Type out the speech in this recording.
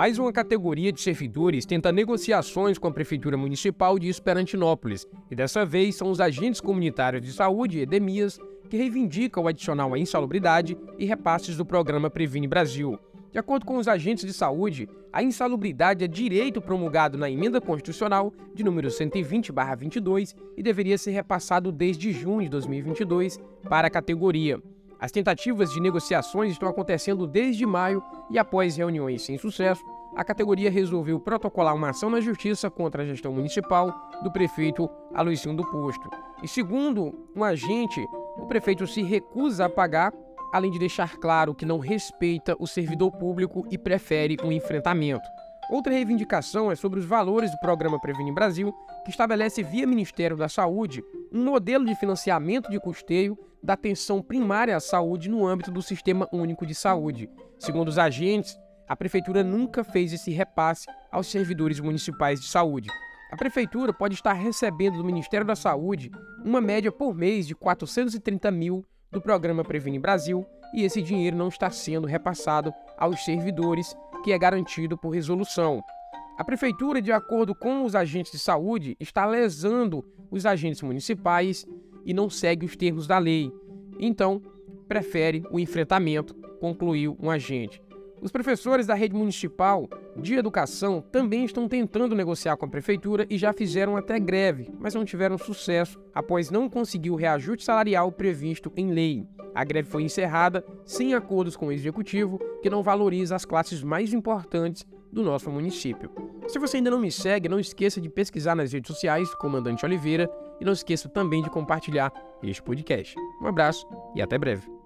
Mais uma categoria de servidores tenta negociações com a Prefeitura Municipal de Esperantinópolis, e dessa vez são os agentes comunitários de saúde, EDEMIAS, que reivindicam o adicional à insalubridade e repasses do programa Previne Brasil. De acordo com os agentes de saúde, a insalubridade é direito promulgado na emenda constitucional de número 120/22 e deveria ser repassado desde junho de 2022 para a categoria. As tentativas de negociações estão acontecendo desde maio e após reuniões sem sucesso, a categoria resolveu protocolar uma ação na justiça contra a gestão municipal do prefeito Aloysio do Posto. E segundo um agente, o prefeito se recusa a pagar, além de deixar claro que não respeita o servidor público e prefere um enfrentamento. Outra reivindicação é sobre os valores do programa Previne Brasil, que estabelece via Ministério da Saúde um modelo de financiamento de custeio da atenção primária à saúde no âmbito do Sistema Único de Saúde. Segundo os agentes, a prefeitura nunca fez esse repasse aos servidores municipais de saúde. A prefeitura pode estar recebendo do Ministério da Saúde uma média por mês de 430 mil do programa Previne Brasil e esse dinheiro não está sendo repassado aos servidores que é garantido por resolução. A prefeitura, de acordo com os agentes de saúde, está lesando os agentes municipais e não segue os termos da lei. Então, prefere o enfrentamento, concluiu um agente. Os professores da rede municipal de educação também estão tentando negociar com a prefeitura e já fizeram até greve, mas não tiveram sucesso após não conseguir o reajuste salarial previsto em lei. A greve foi encerrada sem acordos com o executivo, que não valoriza as classes mais importantes do nosso município. Se você ainda não me segue, não esqueça de pesquisar nas redes sociais Comandante Oliveira e não esqueça também de compartilhar este podcast. Um abraço e até breve.